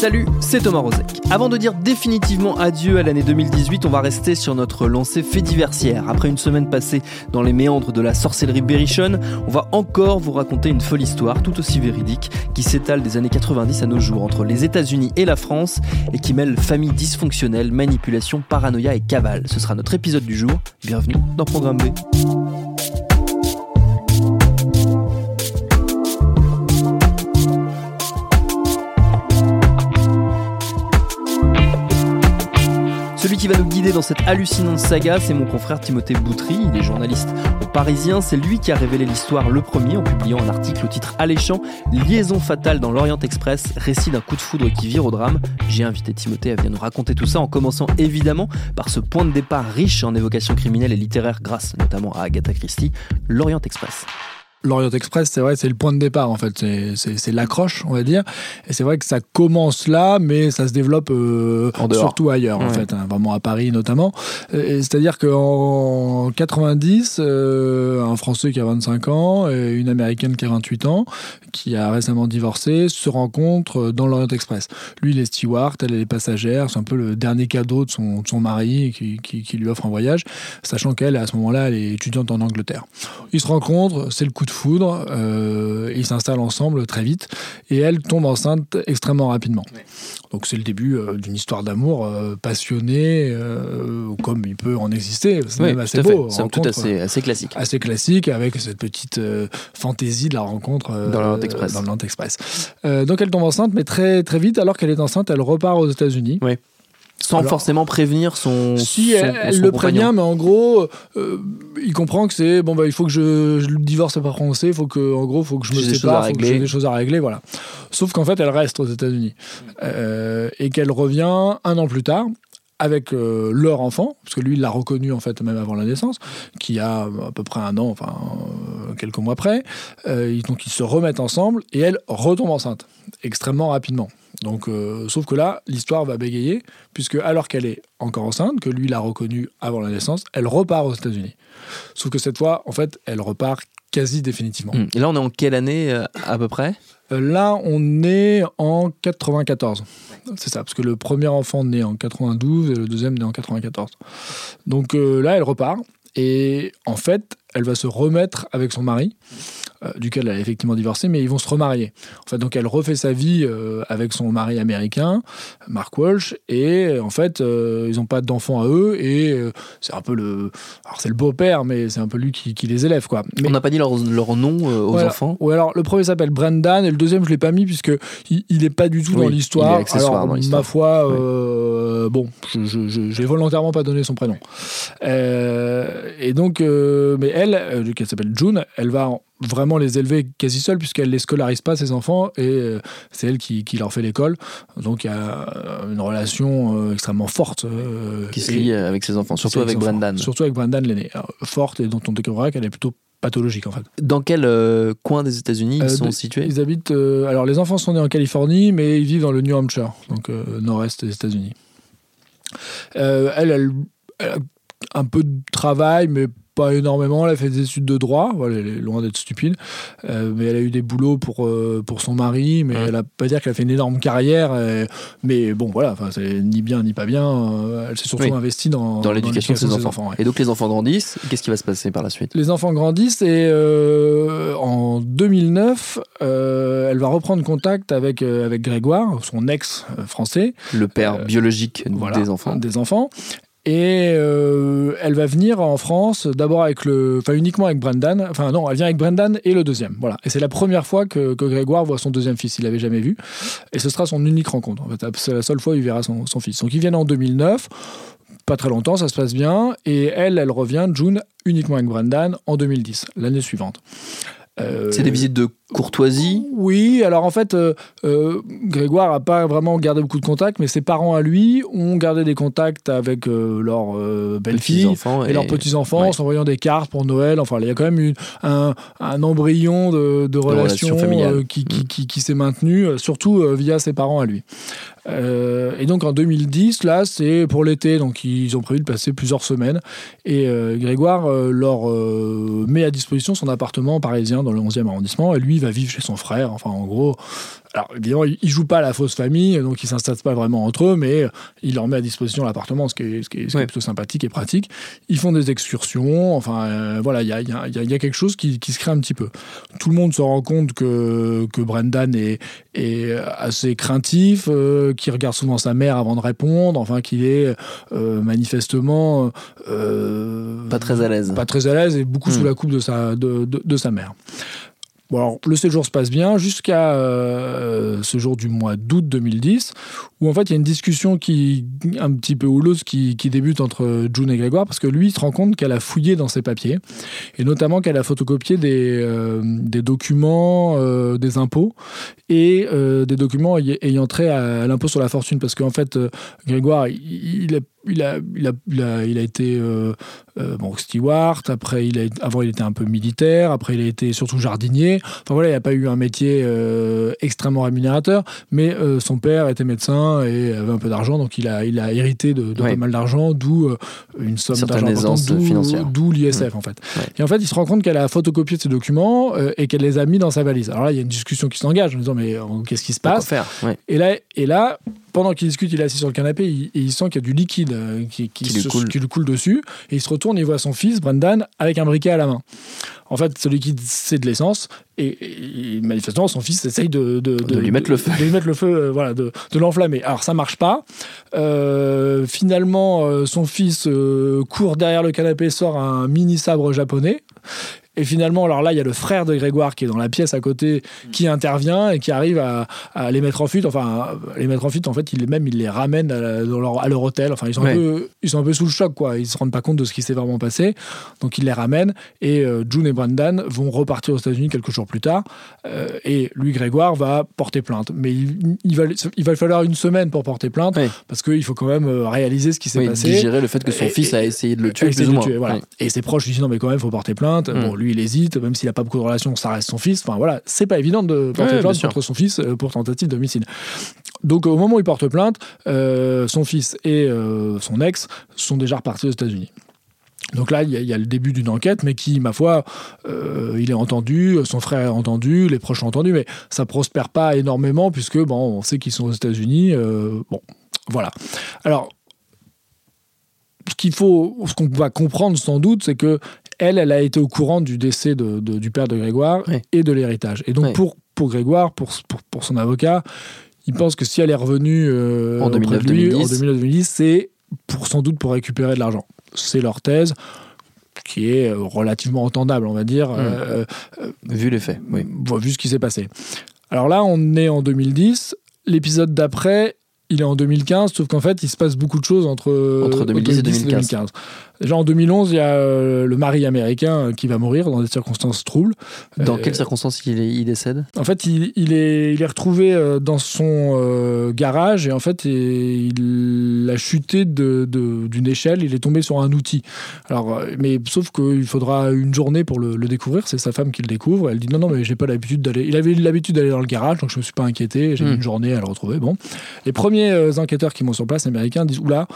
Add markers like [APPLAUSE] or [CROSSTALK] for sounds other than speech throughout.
Salut, c'est Thomas Rozek. Avant de dire définitivement adieu à l'année 2018, on va rester sur notre lancée fait. Après une semaine passée dans les méandres de la sorcellerie berrichonne, on va encore vous raconter une folle histoire tout aussi véridique qui s'étale des années 90 à nos jours entre les États-Unis et la France et qui mêle famille dysfonctionnelle, manipulation, paranoïa et cavale. Ce sera notre épisode du jour. Bienvenue dans Programme B. qui va nous guider dans cette hallucinante saga, c'est mon confrère Timothée Boutry. Il est journaliste au Parisien. C'est lui qui a révélé l'histoire le premier en publiant un article au titre alléchant Liaison fatale dans l'Orient Express, récit d'un coup de foudre qui vire au drame. J'ai invité Timothée à venir nous raconter tout ça en commençant évidemment par ce point de départ riche en évocations criminelles et littéraires grâce notamment à Agatha Christie, l'Orient Express. L'Orient Express, c'est vrai, c'est le point de départ en fait, c'est- l'accroche, on va dire. Et c'est vrai que ça commence là, mais ça se développe euh, surtout ailleurs, en fait, hein, vraiment à Paris notamment. C'est-à-dire qu'en 90, euh, un Français qui a 25 ans et une Américaine qui a 28 ans, qui a récemment divorcé, se rencontrent dans l'Orient Express. Lui, il est steward, elle, elle est passagère, c'est un peu le dernier cadeau de son, de son mari qui, qui- qui lui offre un voyage, sachant qu'elle, à ce moment-là, elle est étudiante en Angleterre. Ils se rencontrent, c'est le coup de foudre, euh, ils s'installent ensemble très vite, et elle tombe enceinte extrêmement rapidement. Donc c'est le début euh, d'une histoire d'amour euh, passionnée, euh, comme il peut en exister. C'est même tout assez beau. Toute rencontre, assez, assez classique. assez classique avec cette petite euh, fantaisie de la rencontre euh, Dans l'Orient Express. dans Express. Euh, donc elle tombe enceinte, mais très très vite, alors qu'elle est enceinte, elle repart aux États-Unis. Sans Alors- forcément prévenir son. Si son- elle, son le compagnon. prévient, mais en gros, euh, il comprend que c'est bon bah il faut que je, je divorce pas français, il faut que en gros faut que je me sépare, faut que j'ai des choses à régler, voilà. Sauf qu'en fait elle reste aux États-Unis Euh, et qu'elle revient un an plus tard avec euh, leur enfant, parce que lui il l'a reconnu en fait même avant la naissance, qui a à peu près un an, enfin euh, quelques mois après. Euh, donc ils se remettent ensemble et elle retombe enceinte extrêmement rapidement. Donc, euh, sauf que là, l'histoire va bégayer, puisque alors qu'elle est encore enceinte, que lui l'a reconnue avant la naissance, elle repart aux États-Unis. Sauf que cette fois, en fait, elle repart quasi définitivement. Hum. Et là, on est en quelle année euh, à peu près? Euh, là, on est en 94. C'est ça, parce que le premier enfant naît en 92 et le deuxième naît en 94. Donc là, elle repart. Et en fait, elle va se remettre avec son mari, euh, duquel elle a effectivement divorcé, mais ils vont se remarier. En fait, donc elle refait sa vie euh, avec son mari américain, Mark Walsh, et euh, en fait, euh, ils n'ont pas d'enfants à eux, et c'est un peu le. Alors, c'est le beau-père, mais c'est un peu lui qui, qui les élève, quoi. Mais- On n'a pas dit leur, leur nom aux enfants Ou alors le premier s'appelle Brendan et le deuxième je l'ai pas mis puisque il, il est pas du tout Oui, dans l'histoire. Alors dans ma foi, bon, je, j'ai volontairement pas donné son prénom. Et donc, mais elle, euh, qui s'appelle June, elle va en- vraiment les élever quasi seule puisqu'elle les scolarise pas ses enfants et euh, c'est elle qui, qui leur fait l'école. Donc il y a euh, une relation euh, extrêmement forte qui se lie avec ses enfants, surtout avec enfants. Brendan. Surtout avec Brendan l'aîné, forte et dont on découvrira qu'elle est plutôt pathologique en fait. Dans quel euh, coin des États-Unis ils Euh, sont de- situés Ils habitent. euh, alors, les enfants sont nés en Californie, mais ils vivent dans le New Hampshire, donc nord-est des États-Unis. Elle, elle, elle un peu de travail, mais pas énormément. Elle a fait des études de droit. Voilà, elle est loin d'être stupide. Euh, mais elle a eu des boulots pour, euh, pour son mari, mais Ouais. elle a pas dire qu'elle a fait une énorme carrière. euh, mais bon, voilà, c'est ni bien ni pas bien. euh, elle s'est surtout Oui. investie dans, Dans l'éducation de ses enfants. ouais. Et donc les enfants grandissent, qu'est-ce qui va se passer par la suite? Les enfants grandissent et en 2009, euh, elle va reprendre contact avec, avec Grégoire, son ex français, Le père biologique voilà, des enfants. des enfants. Et euh, elle va venir en France d'abord avec le, enfin uniquement avec Brendan. Enfin non, elle vient avec Brendan et le deuxième. Voilà. Et c'est la première fois que, que Grégoire voit son deuxième fils. Il l'avait jamais vu. Et ce sera son unique rencontre. En fait, c'est la seule fois où il verra son, son fils. Donc ils viennent en 2009 pas très longtemps, ça se passe bien, et elle, elle revient, June, uniquement avec Brendan en 2010, l'année suivante. Euh, c'est des visites de courtoisie Oui, alors en fait, euh, euh, Grégoire n'a pas vraiment gardé beaucoup de contacts, mais ses parents à lui ont gardé des contacts avec leurs belles-filles et, leurs petits-enfants, en s'envoyant des cartes pour Noël. Enfin, il y a quand même un, embryon de, relations qui, qui, qui s'est maintenu, surtout via ses parents à lui. Euh, et donc en 2010, là, c'est pour l'été, donc ils ont prévu de passer plusieurs semaines. Et euh, Grégoire euh, leur met à disposition son appartement parisien dans le 11e arrondissement. Et lui, il va vivre chez son frère. Enfin, en gros, alors, évidemment, ils jouent pas à la fausse famille, donc ils s'installent pas vraiment entre eux, mais il leur met à disposition l'appartement, ce qui est, ce qui est, plutôt sympathique et pratique. Ils font des excursions, enfin, voilà, il y a, y, a, y a, quelque chose qui, qui, se crée un petit peu. Tout le monde se rend compte que, que Brendan est, est assez craintif, euh, qui regarde souvent sa mère avant de répondre, enfin, qu'il est euh, manifestement. Euh, pas très à l'aise. Pas très à l'aise et beaucoup sous hmm. la coupe de sa, de, de, de sa mère. Alors, le séjour se passe bien jusqu'à euh, ce jour du mois d'août 2010, où en fait il y a une discussion qui un petit peu houleuse qui, débute entre June et Grégoire, parce que lui se rend compte qu'elle a fouillé dans ses papiers, et notamment qu'elle a photocopié des, euh, documents euh, des impôts et des documents ayant trait à, l'impôt sur la fortune, parce qu'en fait Grégoire il, il, il a, il a, il a, il a été euh, euh, bon, steward, après il a, avant il était un peu militaire, après il a été surtout jardinier. Enfin voilà, il n'a pas eu un métier euh, extrêmement rémunérateur, mais son père était médecin et avait un peu d'argent, donc il a, il a hérité de, pas mal d'argent, d'où une somme d'argent d'où l'ISF en fait. Et en fait, il se rend compte qu'elle a photocopié ses documents et qu'elle les a mis dans sa valise. Alors là, il y a une discussion qui s'engage en disant mais qu'est-ce qui se passe? faire Et là, et là, pendant qu'il discute, il est assis sur le canapé et il sent qu'il y a du liquide euh, qui, qui, lui coule. dessus. Et il se retourne et il voit son fils, Brendan, avec un briquet à la main. En fait, ce liquide, c'est de l'essence. Et, manifestement, son fils essaye de, de, lui mettre le feu. De lui mettre le feu, euh, voilà, de, l'enflammer. Alors, ça marche pas. Euh, finalement, son fils court derrière le canapé, sort un mini sabre japonais. Et finalement, alors là, il y a le frère de Grégoire qui est dans la pièce à côté, qui intervient et qui arrive à, les mettre en fuite. Enfin, les mettre en fuite, en fait, il, même, il les ramène à, leur, à leur, hôtel. Enfin, ils sont, un peu, ils sont un peu sous le choc, quoi. Ils se rendent pas compte de ce qui s'est vraiment passé. Donc, il les ramène et euh, June et Brandon vont repartir aux États-Unis quelques jours plus tard. Euh, et lui, Grégoire, va porter plainte. Mais il, va, il va falloir une semaine pour porter plainte parce qu'il faut quand même euh, réaliser ce qui s'est passé. Digérer le fait que son fils a essayé de le tuer. Plus ou moins. voilà. Et ses proches lui disent non, mais quand même, il faut porter plainte. Mm. Bon, lui, il hésite, même s'il n'a pas beaucoup de relations, ça reste son fils. Enfin voilà, c'est pas évident de porter plainte contre son fils euh, pour tentative d'homicide. Donc au moment où il porte plainte, euh, son fils et euh, son ex sont déjà repartis aux États-Unis. Donc là, il y, a le début d'une enquête, mais qui, ma foi, il est entendu, son frère est entendu, les proches sont entendus, mais ça prospère pas énormément puisque bon, on sait qu'ils sont aux États-Unis. bon, voilà. Alors, ce qu'il faut, ce qu'on va comprendre sans doute, c'est que elle, elle a été au courant du décès de, du père de Grégoire et de l'héritage. Et donc, pour, pour Grégoire, pour, pour, son avocat, il pense que si elle est revenue euh, en 2009-2010, c'est pour, sans doute pour récupérer de l'argent. C'est leur thèse qui est euh, relativement entendable, on va dire. Hmm. Euh, vu les faits, oui. Vu ce qui s'est passé. Alors là, on est en 2010. L'épisode d'après, il est en 2015, sauf qu'en fait, il se passe beaucoup de choses entre, entre 2010, et 2015. Déjà en 2011, il y a euh, le mari américain euh, qui va mourir dans des circonstances troubles. Dans quelles circonstances il, il, décède? En fait, il, il, est, il est retrouvé euh, dans son garage et en fait, il a chuté d'une de, échelle, il est tombé sur un outil. Alors, mais sauf qu'il faudra une journée pour le, découvrir, c'est sa femme qui le découvre. Elle dit non, non, mais j'ai pas l'habitude d'aller. Il avait l'habitude d'aller dans le garage, donc je me suis pas inquiété, j'ai hmm. une journée à le retrouver. Bon. Les premiers enquêteurs qui m'ont sur place, américains, disent oula,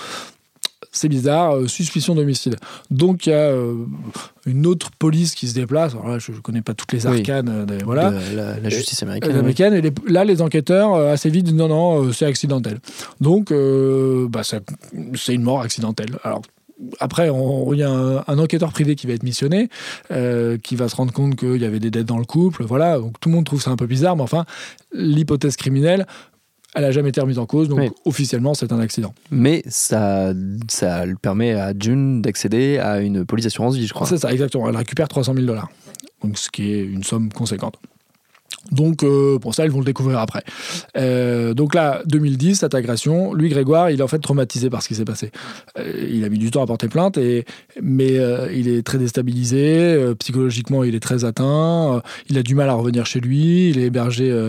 c'est bizarre, euh, suspicion d'homicide. Donc il y a euh, une autre police qui se déplace. Alors là, je ne connais pas toutes les arcanes, euh, voilà. la, justice américaine. Et là, les enquêteurs assez vite disent non, non, c'est accidentel. Donc bah, c'est une mort accidentelle. Alors après, il y a un, enquêteur privé qui va être missionné, qui va se rendre compte qu'il y avait des dettes dans le couple, voilà. Donc tout le monde trouve ça un peu bizarre, mais enfin, l'hypothèse criminelle elle n'a jamais été remise en cause, donc officiellement, c'est un accident. Mais ça, ça permet à June d'accéder à une police assurance vie, je crois. C'est ça, exactement. Elle récupère 300 000 dollars, donc ce qui est une somme conséquente. Donc, euh, pour ça, ils vont le découvrir après. Euh, donc là, 2010, cette agression, lui, Grégoire, il est en fait traumatisé par ce qui s'est passé. Euh, il a mis du temps à porter plainte, et, mais il est très déstabilisé, psychologiquement, il est très atteint, il a du mal à revenir chez lui, il est hébergé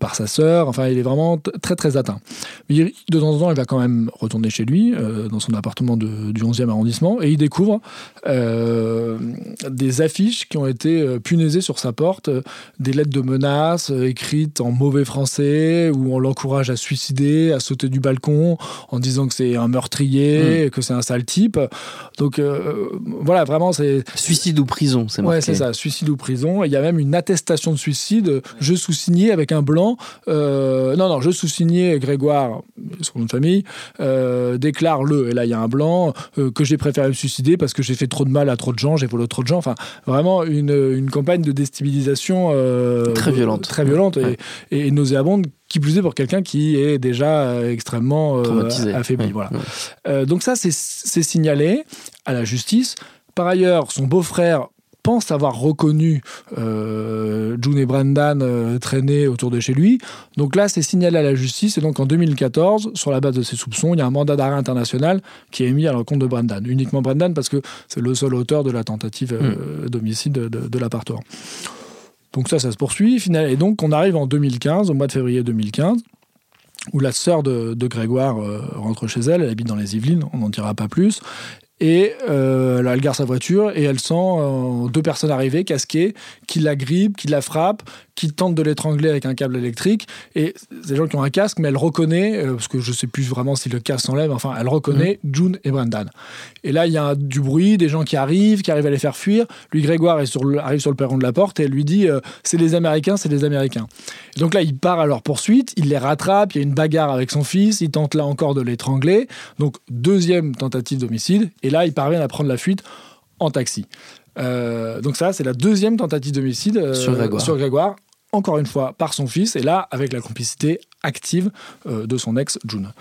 par sa sœur, enfin, il est vraiment très, très atteint. Mais de temps en temps, il va quand même retourner chez lui, dans son appartement du 11e arrondissement, et il découvre des affiches qui ont été punaisées sur sa porte, des lettres de menaces euh, écrites en mauvais français où on l'encourage à suicider, à sauter du balcon en disant que c'est un meurtrier, mm. que c'est un sale type. Donc euh, voilà, vraiment c'est suicide ou prison, c'est marqué. Ouais, c'est ça, suicide ou prison. Il y a même une attestation de suicide, je sous-signé avec un blanc. Euh, non, non, je sous-signé Grégoire, son nom de famille, déclare le, et là il y a un blanc, que j'ai préféré me suicider parce que j'ai fait trop de mal à trop de gens, j'ai volé trop de gens. Enfin, vraiment une, une campagne de déstabilisation très violente, très violente et, nauséabonde qui plus est pour quelqu'un qui est déjà euh, extrêmement euh, affaibli. Voilà. Euh, donc ça, c'est signalé à la justice. Par ailleurs, son beau-frère pense avoir reconnu euh, June et Brendan traîner autour de chez lui. Donc là, c'est signalé à la justice. Et donc en 2014, sur la base de ces soupçons, il y a un mandat d'arrêt international qui est émis à l'encontre de Brendan. Uniquement Brendan parce que c'est le seul auteur de la tentative hmm. d'homicide de, de l'appartement. Donc ça, ça se poursuit. Et donc on arrive en 2015, au mois de février 2015, où la sœur de, Grégoire euh, rentre chez elle, elle habite dans les Yvelines, on n'en dira pas plus, et euh, elle gare sa voiture et elle sent euh, deux personnes arriver, casquées, qui la grippent, qui la frappent, qui tente de l'étrangler avec un câble électrique. Et des gens qui ont un casque, mais elle reconnaît, euh, parce que je ne sais plus vraiment si le casque s'enlève, enfin, elle reconnaît mhm. June et Brendan. Et là, il y a du bruit, des gens qui arrivent, qui arrivent à les faire fuir. Lui, Grégoire est sur arrive sur le perron de la porte et elle lui dit C'est les Américains, c'est les Américains. donc là, il part à leur poursuite, il les rattrape, il y a une bagarre avec son fils, il tente là encore de l'étrangler. Donc, deuxième tentative d'homicide. Et là, il parvient à prendre la fuite en taxi. Euh, donc ça, c'est la deuxième tentative d'homicide euh, sur, Grégoire. encore une fois par son fils, et là avec la complicité active euh, de son ex June.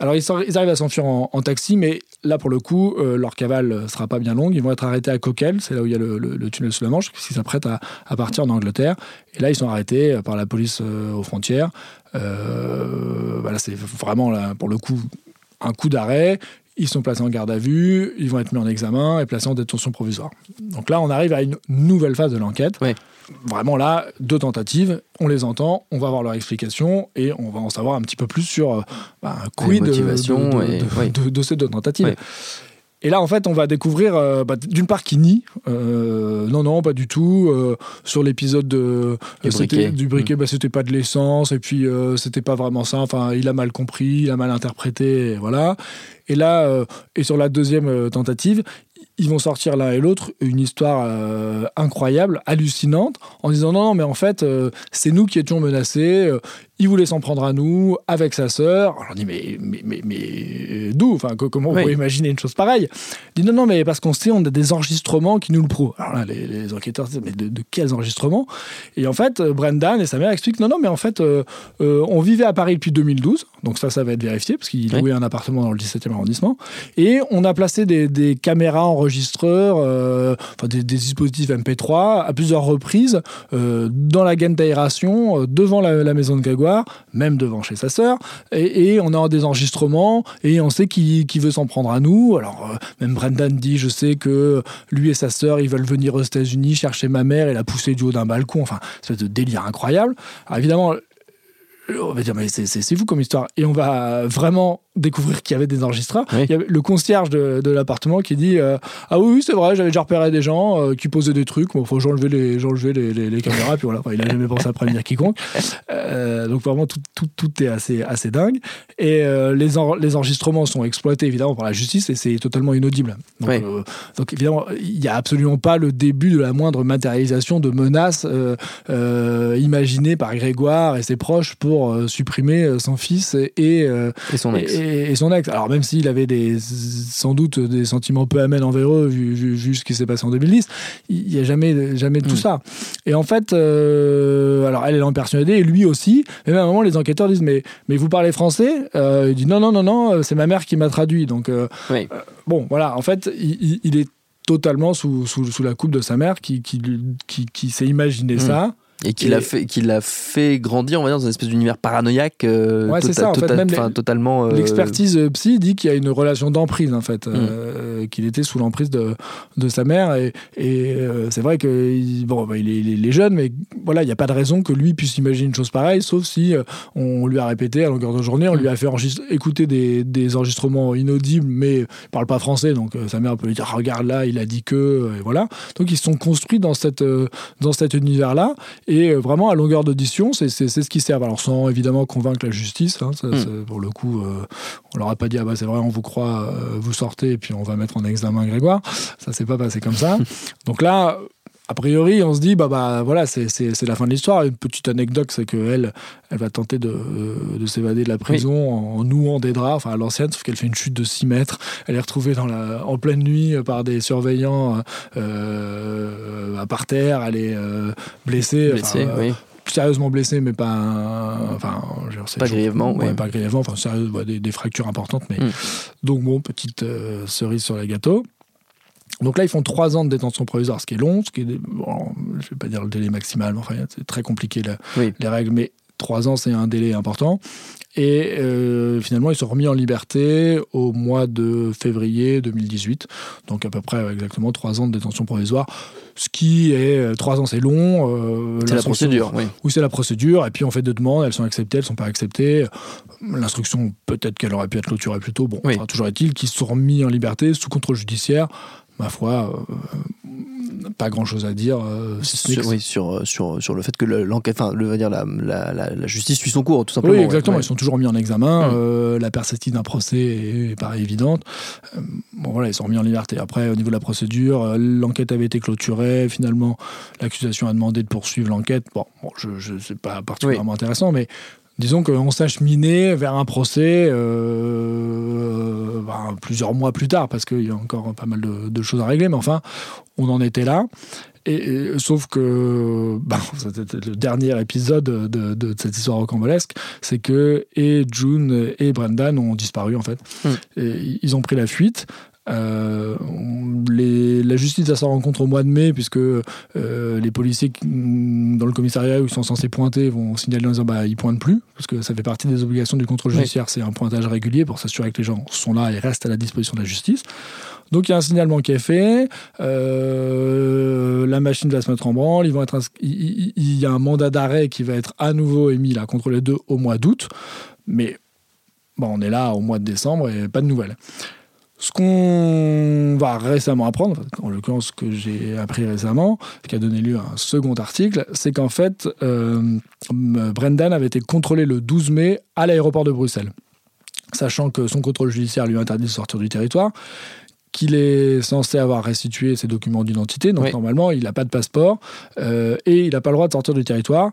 Alors ils, arrivent à s'enfuir en, taxi, mais là pour le coup, leur cavale sera pas bien longue. Ils vont être arrêtés à Coquel, c'est là où il y a le, tunnel sous la Manche, puisqu'ils s'apprêtent à, à, partir en Angleterre. Et là, ils sont arrêtés par la police aux frontières. voilà, c'est vraiment là, pour le coup un coup d'arrêt. Ils sont placés en garde à vue, ils vont être mis en examen et placés en détention provisoire. Donc là, on arrive à une nouvelle phase de l'enquête. Vraiment là, deux tentatives, on les entend, on va avoir leur explication et on va en savoir un petit peu plus sur un euh, bah, quid de, de, ces deux tentatives. Et là, en fait, on va découvrir, euh, bah, d'une part, qui nie. Euh, non, non, pas du tout. Euh, sur l'épisode de, du briquet, mm. bah, c'était pas de l'essence. Et puis, c'était pas vraiment ça. Enfin, il a mal compris, il a mal interprété. Et voilà. Et là, et sur la deuxième tentative, ils vont sortir l'un et l'autre une histoire euh, incroyable, hallucinante, en disant non, non, mais en fait, euh, c'est nous qui étions menacés, euh, il voulait s'en prendre à nous, avec sa sœur. Alors on dit, mais, mais, mais, mais d'où? Enfin, Comment on peut imaginer une chose pareille? Il dit non, non, mais parce qu'on sait, on a des enregistrements qui nous le prouvent. Alors là, les, enquêteurs disent, mais de, quels enregistrements? Et en fait, Brendan et sa mère expliquent, non, non, mais en fait, on vivait à Paris depuis 2012, donc ça, ça va être vérifié, parce qu'il louait un appartement dans le 17e arrondissement, et on a placé des, des caméras en enregistreurs, euh, enfin des, dispositifs MP3 à plusieurs reprises euh, dans la gaine d'aération, euh, devant la, maison de Grégoire, même devant chez sa sœur, et, on a des enregistrements et on sait qui, veut s'en prendre à nous. Alors même Brendan dit, je sais que lui et sa sœur, ils veulent venir aux États-Unis chercher ma mère et la pousser du haut d'un balcon. Enfin, c'est de délire incroyable. Alors évidemment, on va dire mais c'est fou comme histoire et on va vraiment découvrir qu'il y avait des enregistreurs. Il y avait le concierge de, l'appartement qui dit euh, Ah oui, oui c'est vrai, j'avais déjà repéré des gens euh, qui posaient des trucs. Bon, faut j'enlever les, les, les, caméras, puis voilà, il a jamais pensé à prévenir quiconque. Euh, donc vraiment, tout, tout, tout, est assez, assez dingue. Et les, les enregistrements sont exploités évidemment par la justice et c'est totalement inaudible. Donc, donc évidemment, il n'y a absolument pas le début de la moindre matérialisation de menaces imaginées par Grégoire et ses proches pour supprimer son fils et, et son ex et, son ex. Alors même s'il avait des, sans doute des sentiments peu amènes envers eux, vu, ce qui s'est passé en 2010, il n'y a jamais, jamais tout mm. ça. Et en fait, euh, alors elle est en persuadée, et lui aussi. Mais à un moment, les enquêteurs disent mais, mais vous parlez français? Euh, Il dit non, non, non, non, c'est ma mère qui m'a traduit. Donc bon, voilà, en fait, il, est totalement sous, sous, la coupe de sa mère qui, qui, qui, s'est imaginé mm. ça Et qui l'a fait, qui l'a fait grandir, on va dire, dans une espèce d'univers paranoïaque. Euh, ouais, c'est ça. En fait, même totalement. Euh, l'expertise psy dit qu'il y a une relation d'emprise, en fait, mm. qu'il était sous l'emprise de, de sa mère. Et, et c'est vrai que bon, bah, il, est, il, est, jeune, mais voilà, il n'y a pas de raison que lui puisse imaginer une chose pareille, sauf si on lui a répété à longueur de journée, on lui a fait écouter des, des, enregistrements inaudibles, mais il parle pas français, donc sa mère peut lui dire regarde là, il a dit que, et voilà. Donc ils se sont construits dans cette dans cet univers-là. Et euh, vraiment, à longueur d'audition, c'est ce qui sert. Alors, sans évidemment convaincre la justice, hein, hmm. pour le coup, euh, on leur a pas dit, ah bah c'est vrai, on vous croit, euh, vous sortez, et puis on va mettre en examen Grégoire. Ça s'est pas passé comme ça. [LAUGHS] Donc là, a priori, on se dit, bah, bah voilà, c'est la fin de l'histoire. Une petite anecdote, c'est qu'elle elle va tenter de, de s'évader de la prison en, nouant des draps, enfin à l'ancienne, sauf qu'elle fait une chute de 6 mètres. Elle est retrouvée dans la, en pleine nuit par des surveillants euh, par terre. Elle est euh, blessée. blessée oui sérieusement blessée, mais pas, enfin, pas grièvement, pas grièvement, enfin, des, fractures importantes, mais hmm. donc bon, petite euh, cerise sur le gâteau. Donc là, ils font trois ans de détention provisoire, ce qui est long, ce qui est, je ne vais pas dire le délai maximal, enfin, c'est très compliqué les règles, mais trois ans, c'est un délai important. Et euh, finalement, ils sont remis en liberté au mois de février 2018. Donc à peu près exactement trois ans de détention provisoire. Ce qui est euh, trois ans, c'est long. Euh, c'est la procédure, oui. Oui, c'est la procédure. Et puis on fait deux demandes, elles sont acceptées, elles sont pas acceptées. L'instruction, peut-être qu'elle aurait pu être clôturée plus tôt. Bon, toujours est-il qu'ils sont remis en liberté sous contrôle judiciaire ma foi, euh, pas grand-chose à dire. Euh, sur, oui, sur, sur, sur, le fait que l'enquête, enfin, le, dire la, la, la, justice suit son cours, tout simplement. Oui, exactement. Ils sont toujours mis en examen. Euh, la perspective d'un procès est, paraît évidente. bon, voilà, ils sont remis en liberté. Après, au niveau de la procédure, l'enquête avait été clôturée. Finalement, l'accusation a demandé de poursuivre l'enquête. Bon, bon je, je c'est pas particulièrement intéressant, mais disons qu'on s'acheminait vers un procès euh, ben, plusieurs mois plus tard, parce qu'il y a encore pas mal de, choses à régler, mais enfin, on en était là. Et, sauf que [LAUGHS] ben, c'était le dernier épisode de, cette histoire rocambolesque, c'est que et June et Brendan ont disparu en fait. Hmm. Et ils ont pris la fuite. Euh, les, la justice à sa rencontre au mois de mai, puisque euh, les policiers dans le commissariat où ils sont censés pointer vont signaler en disant bah ils pointent plus, parce que ça fait partie des obligations du contrôle judiciaire, c'est un pointage régulier pour s'assurer que les gens sont là et restent à la disposition de la justice. Donc il y a un signalement qui est fait, euh, la machine va se mettre en branle, ils vont être il, il, y a un mandat d'arrêt qui va être à nouveau émis là contre les deux au mois d'août, mais bon on est là au mois de décembre et pas de nouvelles. Ce qu'on va récemment apprendre, en l'occurrence ce que j'ai appris récemment, qui a donné lieu à un second article, c'est qu'en fait, euh, Brendan avait été contrôlé le 12 mai à l'aéroport de Bruxelles, sachant que son contrôle judiciaire lui interdit de sortir du territoire qu'il est censé avoir restitué ses documents d'identité, donc normalement il n'a pas de passeport euh, et il n'a pas le droit de sortir du territoire,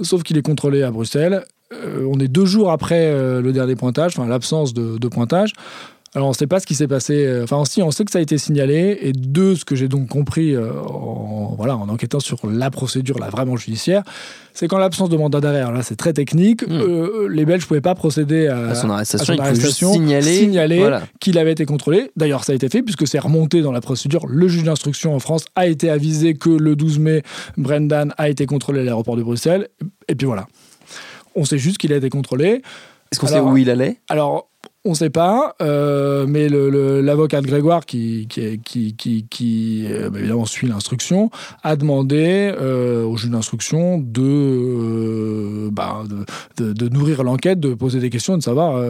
sauf qu'il est contrôlé à Bruxelles. Euh, on est deux jours après le dernier pointage, enfin l'absence de, de, pointage. Alors on ne sait pas ce qui s'est passé. Euh, enfin, si, on sait que ça a été signalé. Et de ce que j'ai donc compris euh, en, voilà, en enquêtant sur la procédure, là, vraiment judiciaire, c'est qu'en l'absence de mandat d'arrêt, là c'est très technique, hmm. euh, les Belges ne pouvaient pas procéder à, son arrestation, il signaler, signaler qu'il avait été contrôlé. D'ailleurs, ça a été fait puisque c'est remonté dans la procédure. Le juge d'instruction en France a été avisé que le 12 mai, Brendan a été contrôlé à l'aéroport de Bruxelles. Et puis voilà. On sait juste qu'il a été contrôlé. Est-ce qu'on sait où il allait? Alors, on ne sait pas, euh, mais l'avocat de Grégoire, qui, qui, qui, euh, bah, évidemment suit l'instruction, a demandé euh, au juge d'instruction bah, de, de, nourrir l'enquête, de poser des questions, de savoir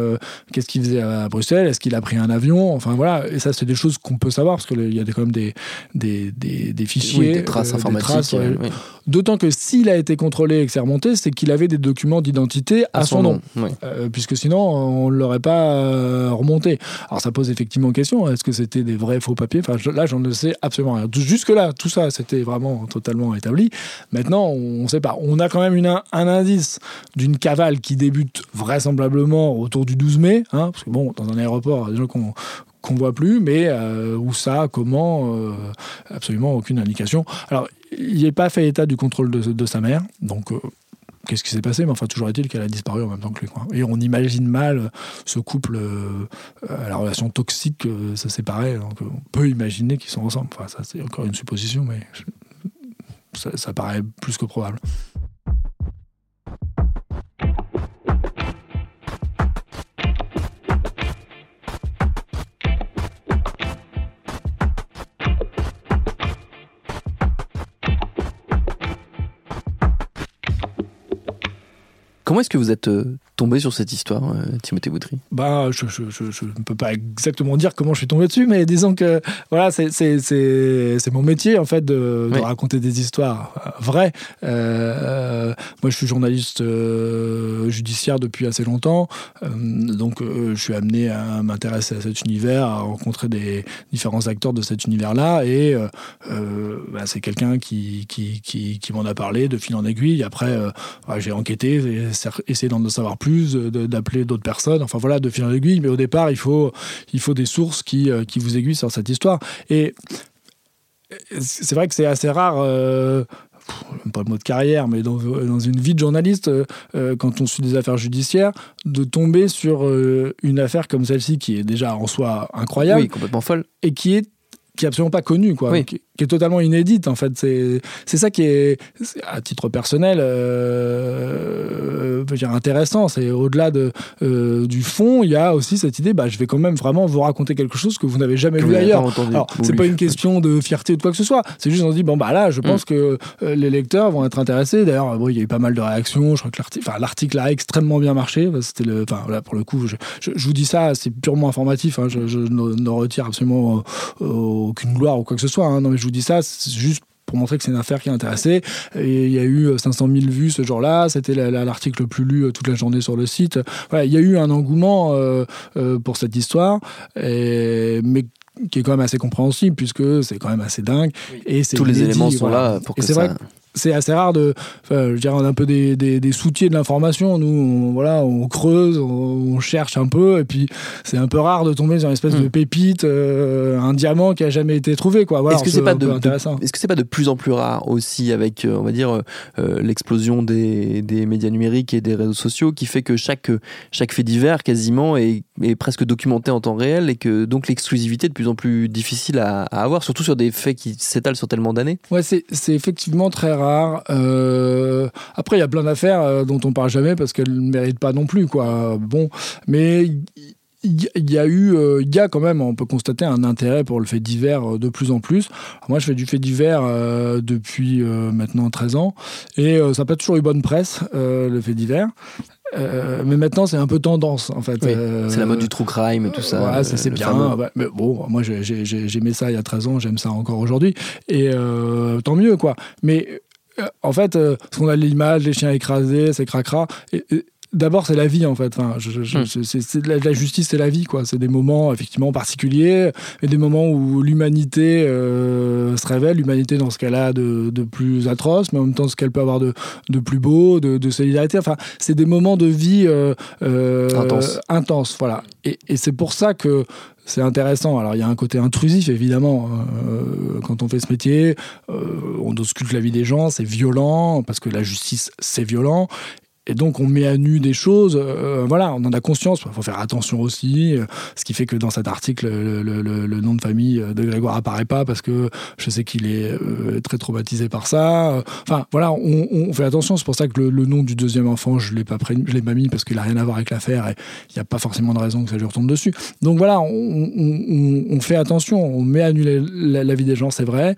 qu'est-ce qu'il faisait à Bruxelles, est-ce qu'il a pris un avion, enfin voilà. Et ça, c'est des choses qu'on peut savoir, parce qu'il y a quand même des, des, des, fichiers, des traces informatiques. D'autant que s'il a été contrôlé et que c'est remonté, c'est qu'il avait des documents d'identité à, son, nom, puisque sinon, on ne l'aurait pas euh, remonter. Alors ça pose effectivement question, est-ce que c'était des vrais faux papiers? Enfin là, j'en ne sais absolument rien. Jusque-là, tout ça, c'était vraiment totalement établi. Maintenant, on ne sait pas. On a quand même un indice d'une cavale qui débute vraisemblablement autour du 12 mai, hein, parce que bon, dans un aéroport, il y a des gens qu'on qu'on voit plus, mais euh, où ça, comment, euh, absolument aucune indication. Alors, il n'est pas fait état du contrôle de, de sa mère, donc qu'est-ce qui s'est passé, mais enfin, toujours est-il qu'elle a disparu en même temps que lui. Et on imagine mal euh, ce couple euh, la relation toxique, euh, ça séparait. Donc on peut imaginer qu'ils sont ensemble. Enfin, ça, c'est encore une supposition, mais ça paraît plus que probable. Comment est-ce que vous êtes tombé sur cette histoire, Timothée Boutry? Bah, je, je, je, ne peux pas exactement dire comment je suis tombé dessus, mais disons que voilà, c'est mon métier en fait de, de raconter des histoires vraies. moi, je suis journaliste judiciaire depuis assez longtemps, donc je suis amené à m'intéresser à cet univers, à rencontrer des différents acteurs de cet univers-là, et euh, bah, c'est quelqu'un qui, qui, qui, qui m'en a parlé de fil en aiguille. Après, euh, j'ai enquêté, essayé d'en savoir plus, d'appeler d'autres personnes, enfin voilà, de fil en aiguille. Mais au départ, il faut, il faut des sources qui, euh, qui vous aiguillent sur cette histoire. Et c'est vrai que c'est assez rare pas le mot de carrière, mais dans, dans une vie de journaliste, quand on suit des affaires judiciaires, de tomber sur une affaire comme celle-ci qui est déjà en soi incroyable. Oui, complètement folle. Et qui est qui est absolument pas connue, quoi qui est totalement inédite en fait. C'est ça qui est, à titre personnel, euh, dire intéressant. C'est au-delà de, euh, du fond, il y a aussi cette idée, bah, je vais quand même vraiment vous raconter quelque chose que vous n'avez jamais vu ailleurs. Alors, c'est pas une question de fierté ou de quoi que ce soit. C'est juste on se dit, bon, bah là, je pense mm. que euh, les lecteurs vont être intéressés. D'ailleurs, bon, il y a eu pas mal de réactions. Je crois que l'article a extrêmement bien marché. C'était le, enfin, voilà, pour le coup, je, je, vous dis ça, c'est purement informatif. Hein. je, je ne, retire absolument euh, aucune gloire ou quoi que ce soit. Hein. Non, mais je vous dis ça, c'est juste pour montrer que c'est une affaire qui a intéressé. Et il y a eu 500 000 vues ce jour-là. C'était l'article le plus lu euh, toute la journée sur le site. Voilà, il y a eu un engouement euh, euh, pour cette histoire, mais qui est quand même assez compréhensible puisque c'est quand même assez dingue. Et Tous les éléments sont là pour que ça c'est assez rare de. Enfin, je dirais, on a un peu des, des, des soutiers de l'information. Nous, on, voilà, on creuse, on, cherche un peu, et puis c'est un peu rare de tomber sur une espèce de hmm. pépite, euh, un diamant qui a jamais été trouvé. Quoi. Voilà, est-ce que c'est pas de, est-ce que c'est pas de plus en plus rare aussi avec, euh, on va dire, euh, l'explosion des, des, médias numériques et des réseaux sociaux qui fait que chaque chaque fait divers quasiment est, est presque documenté en temps réel et que donc l'exclusivité est de plus en plus difficile à, à avoir, surtout sur des faits qui s'étalent sur tellement d'années? Ouais, c'est, c'est effectivement très rare euh, après, il y a plein d'affaires euh, dont on parle jamais parce qu'elles ne méritent pas non plus, quoi. Bon, mais il y a eu, euh, il y a quand même, on peut constater un intérêt pour le fait divers de plus en plus. moi, je fais du fait divers depuis maintenant 13 ans et ça n'a pas toujours eu bonne presse, le fait divers. mais maintenant, c'est un peu tendance, en fait. c'est la mode du true crime et tout ça. Ouais, c'est bien. mais bon, moi, j'aimais ça il y a 13 ans, j'aime ça encore aujourd'hui. Et tant mieux, quoi. Mais en fait, euh, ce qu'on a l'image, les chiens écrasés, c'est cracra. D'abord, c'est la vie en fait. Enfin, hmm. c'est, la, justice, c'est la vie quoi. C'est des moments effectivement particuliers, et des moments où l'humanité euh, se révèle, l'humanité dans ce qu'elle a de, plus atroce, mais en même temps ce qu'elle peut avoir de, plus beau, de, solidarité. Enfin, c'est des moments de vie euh, intenses. Voilà. Et, et c'est pour ça que c'est intéressant. Alors il y a un côté intrusif évidemment euh, quand on fait ce métier. Euh, on ausculte la vie des gens, c'est violent parce que la justice c'est violent et donc on met à nu des choses, euh, voilà, on en a conscience, il faut faire attention aussi, euh, ce qui fait que dans cet article, le, nom de famille de Grégoire apparaît pas parce que je sais qu'il est euh, très traumatisé par ça. Enfin voilà, on, fait attention, c'est pour ça que le, nom du deuxième enfant, je l'ai pas je l'ai pas mis parce qu'il a rien à voir avec l'affaire et il n'y a pas forcément de raison que ça lui retombe dessus. Donc voilà, on, fait attention, on met à nu la vie des gens, c'est vrai,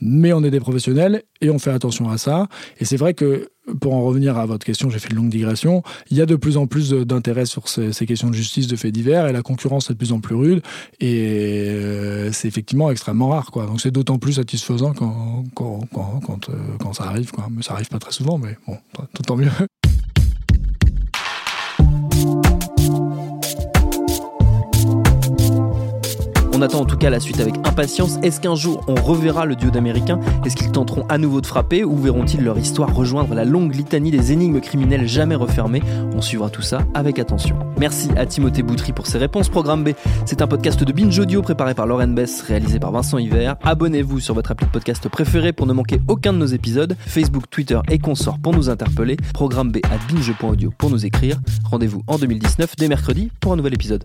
mais on est des professionnels et on fait attention à ça. Et c'est vrai que, pour en revenir à votre question, j'ai fait une longue digression, il y a de plus en plus d'intérêt sur ces, questions de justice, de faits divers, et la concurrence est de plus en plus rude, et euh, c'est effectivement extrêmement rare. Quoi. Donc c'est d'autant plus satisfaisant quand, quand, quand, euh, quand, ça arrive. Quoi. Mais ça arrive pas très souvent, mais bon, tant mieux. On attend en tout cas la suite avec impatience. Est-ce qu'un jour on reverra le duo d'Américains? Est-ce qu'ils tenteront à nouveau de frapper? Ou verront-ils leur histoire rejoindre la longue litanie des énigmes criminelles jamais refermées? On suivra tout ça avec attention. Merci à Timothée Boutry pour ses réponses. Programme B, c'est un podcast de Binge Audio préparé par Lauren Bess, réalisé par Vincent Hiver. Abonnez-vous sur votre appli de podcast préféré pour ne manquer aucun de nos épisodes. Facebook, Twitter et consorts pour nous interpeller. Programme B à binge.audio pour nous écrire. Rendez-vous en 2019 dès mercredi pour un nouvel épisode.